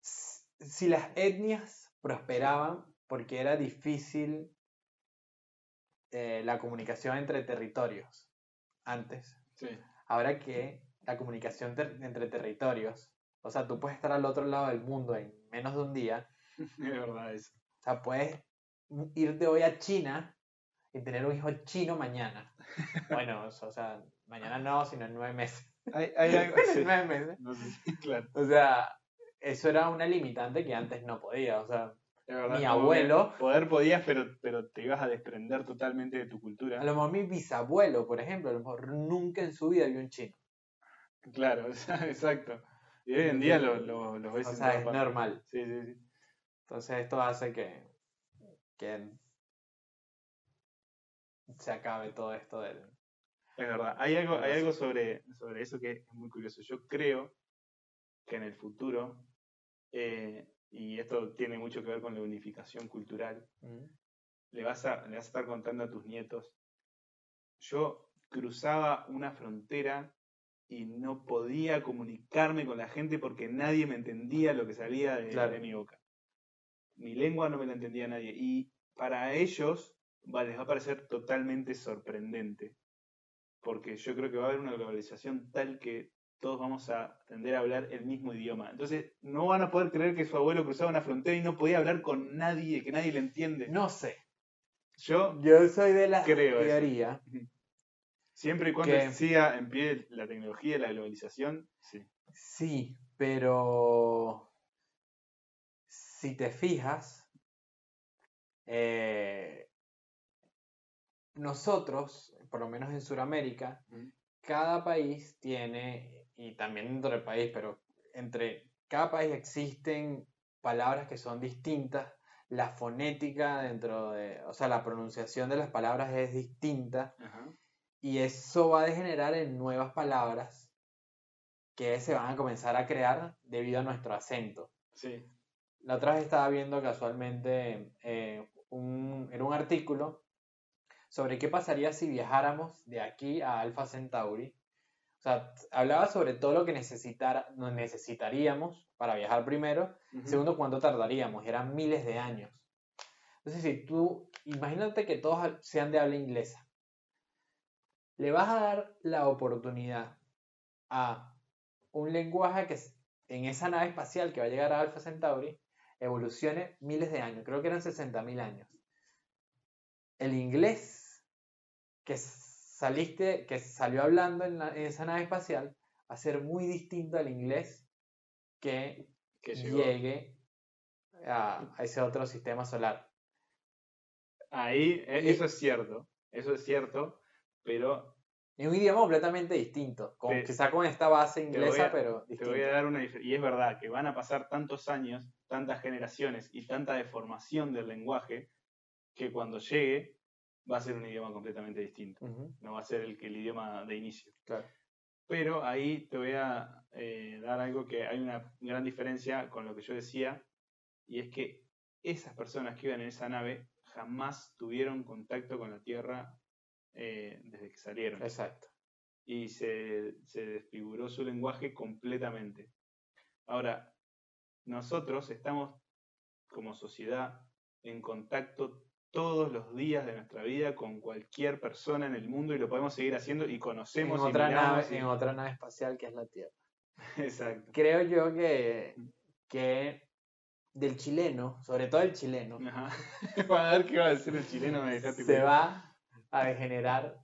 si las etnias prosperaban, porque era difícil eh, la comunicación entre territorios antes, Sí. ahora que la comunicación ter- entre territorios, o sea, tú puedes estar al otro lado del mundo en menos de un día, [LAUGHS] Es verdad eso. O sea, puedes irte hoy a China y tener un hijo chino mañana. [LAUGHS] Bueno, o sea, mañana no, sino en nueve meses. Hay, hay algo. [LAUGHS] En nueve meses. No sé claro. O sea, eso era una limitante que antes no podía. O sea, verdad, Mi abuelo- Poder podías, pero, pero te ibas a desprender totalmente de tu cultura. a lo mejor mi bisabuelo, por ejemplo, a lo mejor nunca en su vida vio un chino. Claro, [LAUGHS] exacto. Y hoy en día lo, lo, lo ves O en sea, es normal. Sí, sí, sí. Entonces esto hace que, que se acabe todo esto del... Es verdad. Hay algo, hay algo sobre, sobre eso que es muy curioso. Yo creo que en el futuro, eh, y esto tiene mucho que ver con la unificación cultural, ¿Mm? le vas a, le vas a estar contando a tus nietos. Yo cruzaba una frontera y no podía comunicarme con la gente porque nadie me entendía lo que salía de, Claro. de mi boca. Mi lengua no me la entendía nadie. Y para ellos va- les va a parecer totalmente sorprendente. Porque yo creo que va a haber una globalización tal que todos vamos a tender a hablar el mismo idioma. Entonces no van a poder creer que su abuelo cruzaba una frontera y no podía hablar con nadie, que nadie le entiende. No sé. Yo Yo soy de la Creo eso. teoría [LAUGHS] Siempre y cuando Que- siga en pie la tecnología y la globalización, sí. Sí, pero si te fijas, eh, nosotros, por lo menos en Sudamérica. Cada país tiene, y también dentro del país, pero entre cada país existen palabras que son distintas, la fonética dentro de, o sea, la pronunciación de las palabras es distinta. Ajá. Y eso va a degenerar en nuevas palabras que se van a comenzar a crear debido a nuestro acento. Sí. La otra vez estaba viendo casualmente eh, un, era un artículo sobre qué pasaría si viajáramos de aquí a Alpha Centauri. O sea, hablaba sobre todo lo que nos necesitaríamos para viajar primero. Ujú. Segundo, cuánto tardaríamos. Eran miles de años. Entonces, si tú, imagínate que todos sean de habla inglesa. Le vas a dar la oportunidad a un lenguaje que en esa nave espacial que va a llegar a Alpha Centauri evolucione miles de años, creo que eran 60.000 años. El inglés que saliste, que salió hablando en, esa nave espacial, va a ser muy distinto al inglés que, llegue a, ese otro sistema solar. Ahí, e, eso es cierto, eso es cierto, pero... Es un idioma completamente distinto, con, quizá con esta base inglesa, pero Te voy a dar una Y es verdad que van a pasar tantos años, tantas generaciones y tanta deformación del lenguaje, que cuando llegue va a ser un idioma completamente distinto. No va a ser el, el idioma de inicio. Claro. Pero ahí te voy a eh, dar algo que hay una gran diferencia con lo que yo decía, y es que esas personas que iban en esa nave jamás tuvieron contacto con la Tierra eh, desde que salieron. Exacto. Y se, desfiguró su lenguaje completamente. Ahora, nosotros estamos como sociedad en contacto todos los días de nuestra vida con cualquier persona en el mundo y lo podemos seguir haciendo y conocemos en otra nave, en otra nave espacial que es la Tierra. [LAUGHS] Exacto. Creo yo que, que del chileno, sobre todo el chileno. [LAUGHS] a ver qué va a decir el chileno, me Se va a degenerar,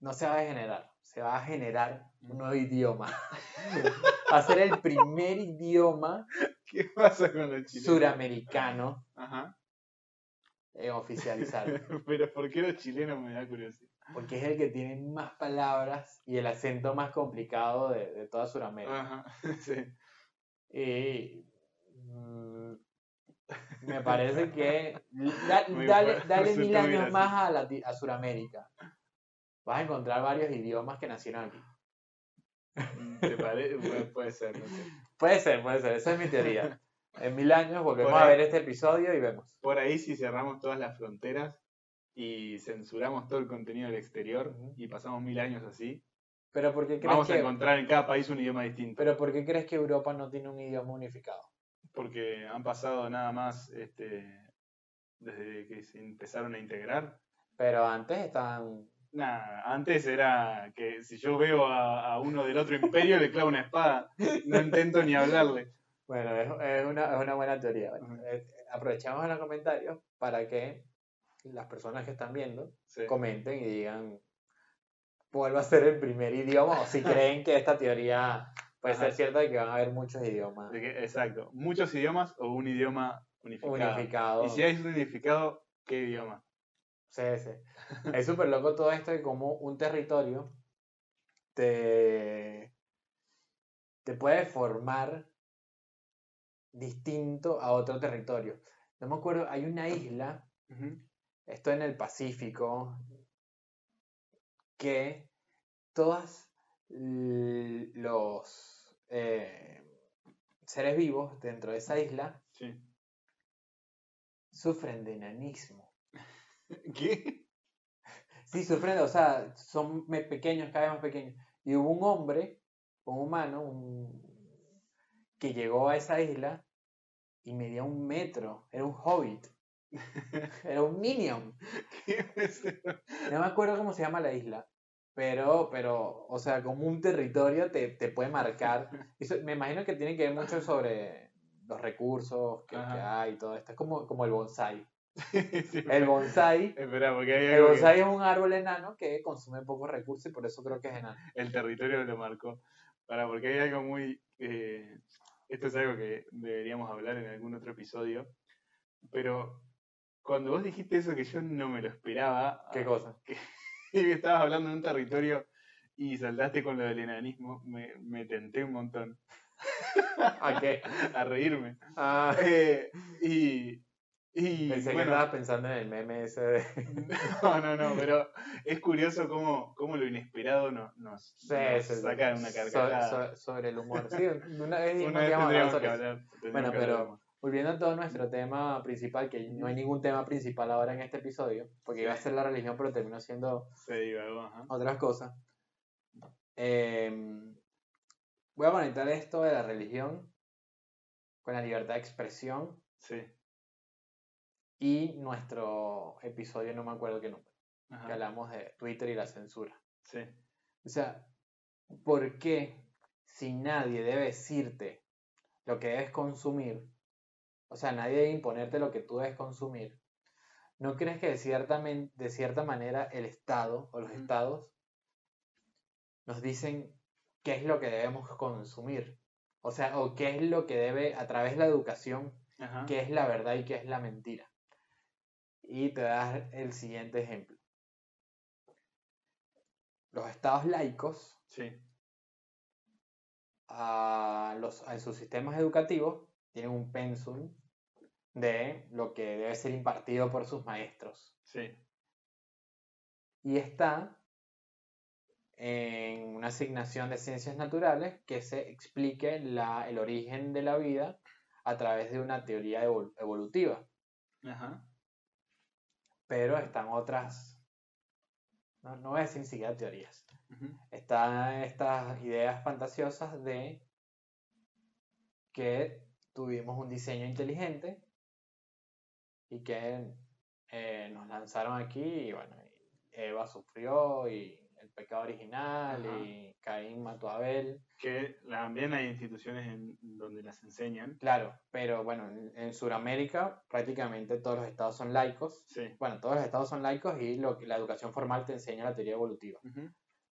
no se va a degenerar, se va a generar un nuevo idioma. [LAUGHS] va a ser el primer idioma ¿Qué pasa con el chileno? suramericano en oficializar. [LAUGHS] Pero ¿por qué los chilenos me da curiosidad? Porque es el que tiene más palabras y el acento más complicado de, de toda Sudamérica. Ajá, [LAUGHS] sí. Y mm, me parece que [LAUGHS] dale, dale mil años más a, la, a Sudamérica. Vas a encontrar varios idiomas que nacieron aquí. Mm, ¿Te parece? puede ser, no sé. Puede ser, puede ser. Esa es mi teoría. En mil años volvemos a ver este episodio y vemos. Por ahí si cerramos todas las fronteras y censuramos todo el contenido del exterior y pasamos mil años así, pero ¿por qué crees vamos a encontrar en cada país un idioma distinto. Pero ¿por qué crees que Europa no tiene un idioma unificado? Porque han pasado nada más este, desde que se empezaron a integrar. Pero antes estaban... Nada, antes era que si yo veo a, a uno del otro imperio le clavo una espada, no intento ni hablarle. Bueno, es, una, buena teoría. Eh, aprovechamos en los comentarios para que las personas que están viendo comenten y digan cuál va a ser el primer idioma o si [LAUGHS] creen que esta teoría puede ser cierta y que van a haber muchos idiomas. exacto, muchos idiomas o un idioma unificado. unificado. Y si hay un unificado, ¿qué idioma? Sí, sí. Es súper loco todo esto de cómo un territorio te, te puede formar distinto a otro territorio. No me acuerdo, hay una isla, esto en el Pacífico, que todos los eh, seres vivos dentro de esa isla sufren de enanismo. [LAUGHS] ¿Qué? Sí, sufren, o sea, son pequeños, cada vez más pequeños. Y hubo un hombre, un humano, un, que llegó a esa isla y medía un metro. Era un hobbit. [LAUGHS] Era un minion. no me acuerdo cómo se llama la isla. Pero, pero, o sea, como un territorio te, puede marcar. [LAUGHS] me imagino que tiene que ver mucho sobre los recursos que, hay y todo esto. Es como, como el bonsai. el bonsai. Espera, porque hay el bonsai es un árbol enano que consume pocos recursos y por eso creo que es enano. El territorio lo marcó. Para, porque hay algo muy. Eh, esto es algo que deberíamos hablar en algún otro episodio. Pero cuando vos dijiste eso que yo no me lo esperaba. ¿Qué cosa? [LAUGHS] Que, estabas hablando de un territorio y saltaste con lo del enanismo, me, me tenté un montón. ¿A qué? [LAUGHS] A reírme. Ah. Eh, y, y, Pensé que estabas pensando en el meme ese de... [LAUGHS] no, no, no, pero es curioso cómo, cómo lo inesperado nos, nos, saca una carcajada. sobre el humor. Sí, una [LAUGHS] vez, tendríamos que hablar. Bueno, pero volviendo a todo nuestro tema principal, que no hay ningún tema principal ahora en este episodio, porque iba a ser la religión, pero terminó siendo otras cosas. Em, voy a conectar esto de la religión con la libertad de expresión. Sí y nuestro episodio, no me acuerdo qué número, que hablamos de Twitter y la censura. Sí. O sea, ¿por qué si nadie debe decirte lo que debes consumir, o sea, nadie debe imponerte lo que tú debes consumir, ¿no crees que de cierta, de cierta manera el Estado o los estados nos dicen qué es lo que debemos consumir? O sea, o qué es lo que debe, a través de la educación, qué es la verdad y qué es la mentira. Y te das el siguiente ejemplo. Los estados laicos, a los, en sus sistemas educativos, tienen un pensum de lo que debe ser impartido por sus maestros. Sí. Y está en una asignación de ciencias naturales que se explique la, el origen de la vida a través de una teoría evolutiva. Ajá. Pero están otras, no, no voy a decir ni siquiera teorías, están estas ideas fantasiosas de que tuvimos un diseño inteligente y que eh, nos lanzaron aquí y bueno, Eva sufrió y pecado original y Caín mató a Abel. Que también hay instituciones en donde las enseñan. Claro, pero bueno, en, Sudamérica prácticamente todos los estados son laicos. Sí. Bueno, todos los estados son laicos y lo, la educación formal te enseña la teoría evolutiva.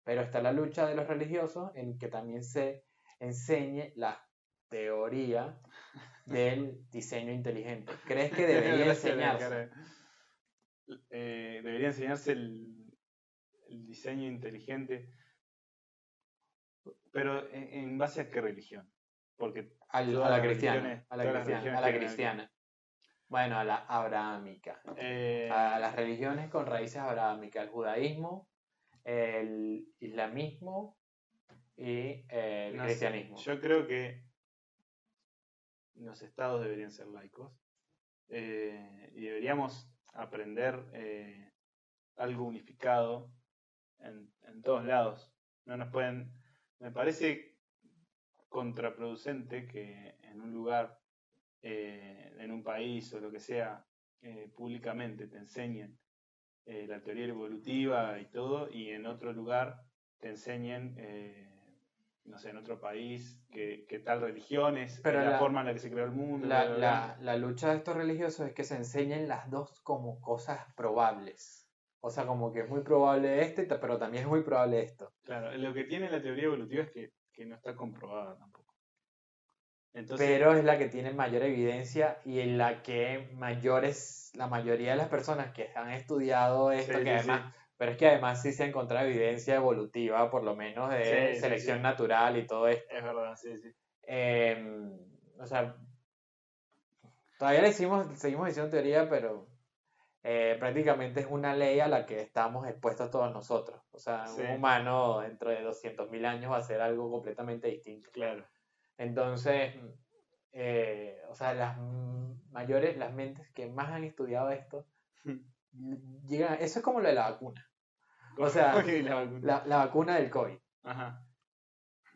Pero está la lucha de los religiosos en que también se enseñe la teoría del diseño inteligente. ¿Crees que [LAUGHS] debería enseñarse? Eh, debería enseñarse el, diseño inteligente, pero en, base a qué religión? Porque a la cristiana, a la cristiana, Bueno, a la abrahámica. Eh, a las religiones con raíces abrahámicas, el judaísmo, el islamismo y el cristianismo. Yo creo que los estados deberían ser laicos eh, y deberíamos aprender eh, algo unificado en, todos lados. No nos pueden. Me parece contraproducente que en un lugar, eh, en un país o lo que sea, públicamente te enseñen la teoría evolutiva y todo, y en otro lugar te enseñen no sé, en otro país, qué, tal religión es, Pero la, forma en la que se creó el mundo. La, la, lucha de estos religiosos es que se enseñen las dos como cosas probables. O sea, como que es muy probable este, pero también es muy probable esto. Claro, lo que tiene la teoría evolutiva es que, no está comprobada tampoco. pero es la que tiene mayor evidencia y en la que mayores, la mayoría de las personas que han estudiado esto, que además pero es que además sí se ha encontrado evidencia evolutiva, por lo menos de selección natural y todo esto. Es verdad, sí, sí. Em, o sea, todavía le seguimos diciendo teoría, pero eh, prácticamente es una ley a la que estamos expuestos todos nosotros. O sea, un humano dentro de 200.000 años va a ser algo completamente distinto. Claro. Entonces, eh, o sea, las mayores, las mentes que más han estudiado esto, [LAUGHS] llegan, eso es como lo de la vacuna. O sea, la, vacuna. del COVID. Ajá.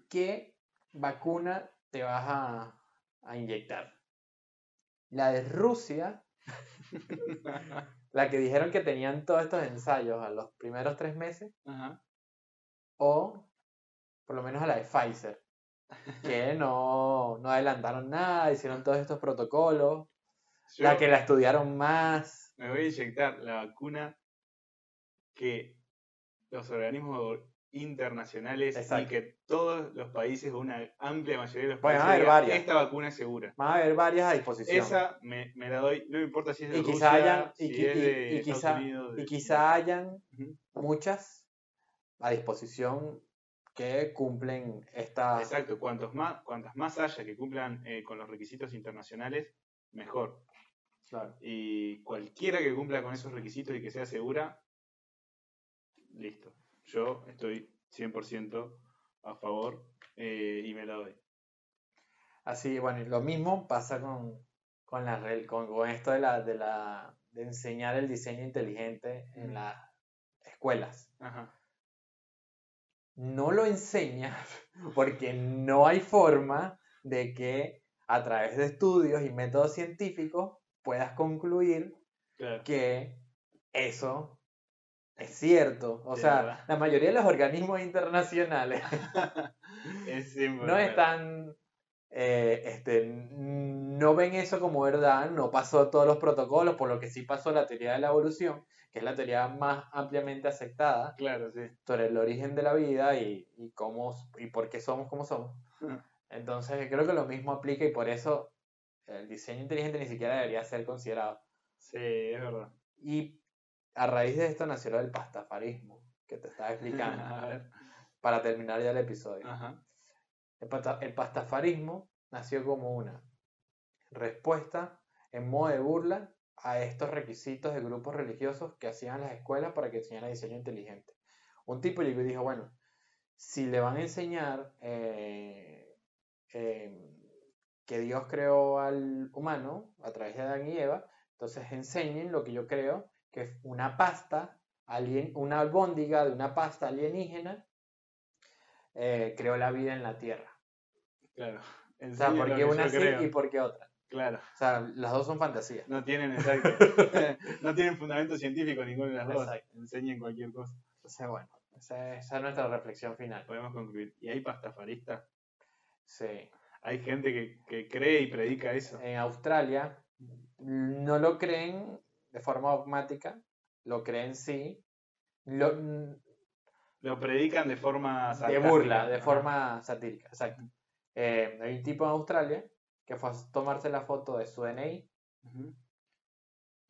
¿Qué vacuna te vas a, a inyectar? La de Rusia, la que dijeron que tenían todos estos ensayos a los primeros tres meses, Ajá. o por lo menos a la de Pfizer, que no, no adelantaron nada, hicieron todos estos protocolos, la que la estudiaron más. Me voy a inyectar la vacuna que los organismos internacionales y que todos los países, una amplia mayoría de los países, esta vacuna es segura. Va a haber varias a disposición. Esa me, la doy, no me importa si es de y Rusia, hayan, si y, es de quizá, Unidos, y quizá hayan muchas a disposición que cumplen esta... Exacto, cuantos más, cuantas más haya que cumplan eh, con los requisitos internacionales, mejor. Claro. Y cualquiera que cumpla con esos requisitos y que sea segura, listo. Yo estoy 100% a favor eh, y me la doy. Así, bueno, lo mismo pasa con, con, la, con, con esto de, la, de, la, de enseñar el diseño inteligente en las escuelas. No lo enseña [LAUGHS] porque no hay forma de que a través de estudios y métodos científicos puedas concluir que eso es cierto. O sea, la mayoría de los organismos internacionales [LAUGHS] no están eh, este, no ven eso como verdad, no pasó todos los protocolos, por lo que sí pasó la teoría de la evolución, que es la teoría más ampliamente aceptada Claro, sí. sobre el origen de la vida y, y cómo y por qué somos como somos. Entonces creo que lo mismo aplica y por eso el diseño inteligente ni siquiera debería ser considerado. Sí, es verdad. Y a raíz de esto nació el pastafarismo, que te estaba explicando, A ver. [LAUGHS] para terminar ya el episodio. Ajá. El, pastafarismo nació como una respuesta en modo de burla a estos requisitos de grupos religiosos que hacían las escuelas para que enseñaran diseño inteligente. Un tipo llegó y dijo, bueno, si le van a enseñar eh, eh, que Dios creó al humano a través de Adán y Eva, entonces enseñen lo que yo creo que es una pasta, alien, una albóndiga de una pasta alienígena eh, creó la vida en la Tierra. Claro. O sea, Enseñen ¿por lo qué que una sí creo. y por qué otra? Claro. O sea, las dos son fantasías. No tienen, exacto. [LAUGHS] no tienen fundamento científico ninguna de las dos. Enseñen cualquier cosa. Entonces, bueno, esa es, esa es nuestra reflexión final. Podemos concluir. ¿Y hay pastafaristas? Sí. Hay gente que, que cree y predica eso. En Australia no lo creen de forma dogmática, lo creen sí, lo, Lo predican de forma de sarcástica. burla, de forma satírica, exacto. Eh, hay un tipo en Australia que fue a tomarse la foto de su DNI Ujú.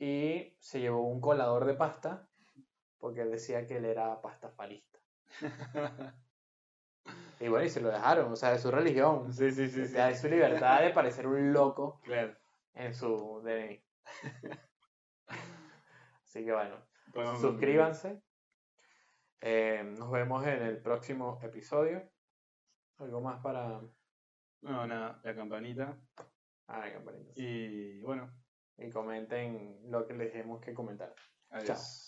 y se llevó un colador de pasta porque decía que él era pastafarista. [LAUGHS] Y bueno, y se lo dejaron, o sea, de su religión. sí, sí, sí. O sea, de su libertad de parecer un loco [LAUGHS] Claro. en su DNI. Así que bueno, suscríbanse. Eh, nos vemos en el próximo episodio. ¿Algo más para...? No, nada, la campanita. Ah, campanita. Y bueno, Y comenten lo que les dijimos que comentar. adiós.